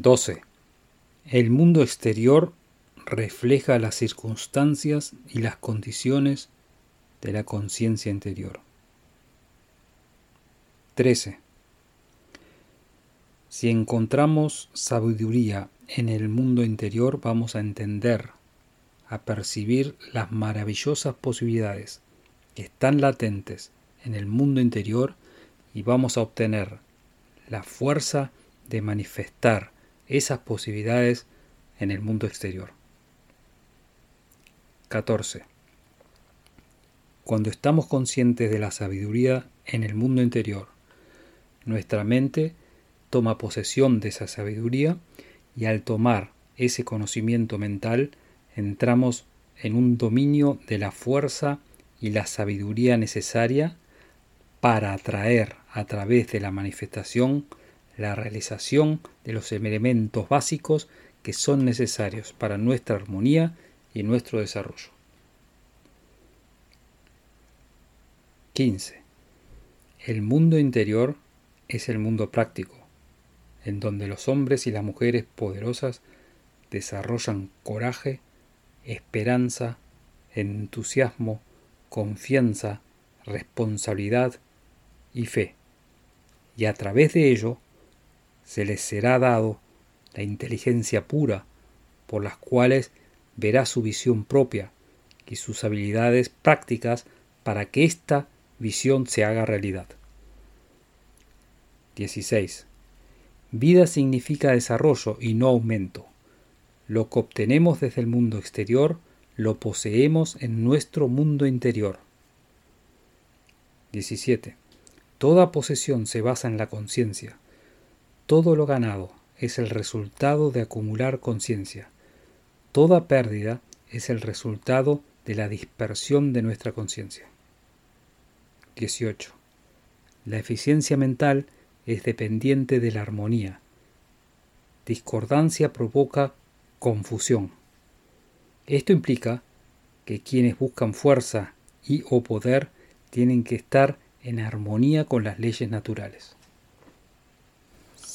12. El mundo exterior refleja las circunstancias y las condiciones de la conciencia interior. 13. Si encontramos sabiduría en el mundo interior, vamos a entender, a percibir las maravillosas posibilidades que están latentes en el mundo interior y vamos a obtener la fuerza de manifestar esas posibilidades en el mundo exterior. 14. Cuando estamos conscientes de la sabiduría en el mundo interior, nuestra mente toma posesión de esa sabiduría y al tomar ese conocimiento mental entramos en un dominio de la fuerza y la sabiduría necesaria para atraer a través de la manifestación la realización de los elementos básicos que son necesarios para nuestra armonía y nuestro desarrollo. 15. El mundo interior es el mundo práctico, en donde los hombres y las mujeres poderosas desarrollan coraje, esperanza, entusiasmo, confianza, responsabilidad y fe, y a través de ello se les será dado la inteligencia pura por las cuales verá su visión propia y sus habilidades prácticas para que esta visión se haga realidad. 16. Vida significa desarrollo y no aumento. Lo que obtenemos desde el mundo exterior lo poseemos en nuestro mundo interior. 17. Toda posesión se basa en la conciencia. Todo lo ganado es el resultado de acumular conciencia. Toda pérdida es el resultado de la dispersión de nuestra conciencia. 18. La eficiencia mental es dependiente de la armonía. Discordancia provoca confusión. Esto implica que quienes buscan fuerza y o poder tienen que estar en armonía con las leyes naturales.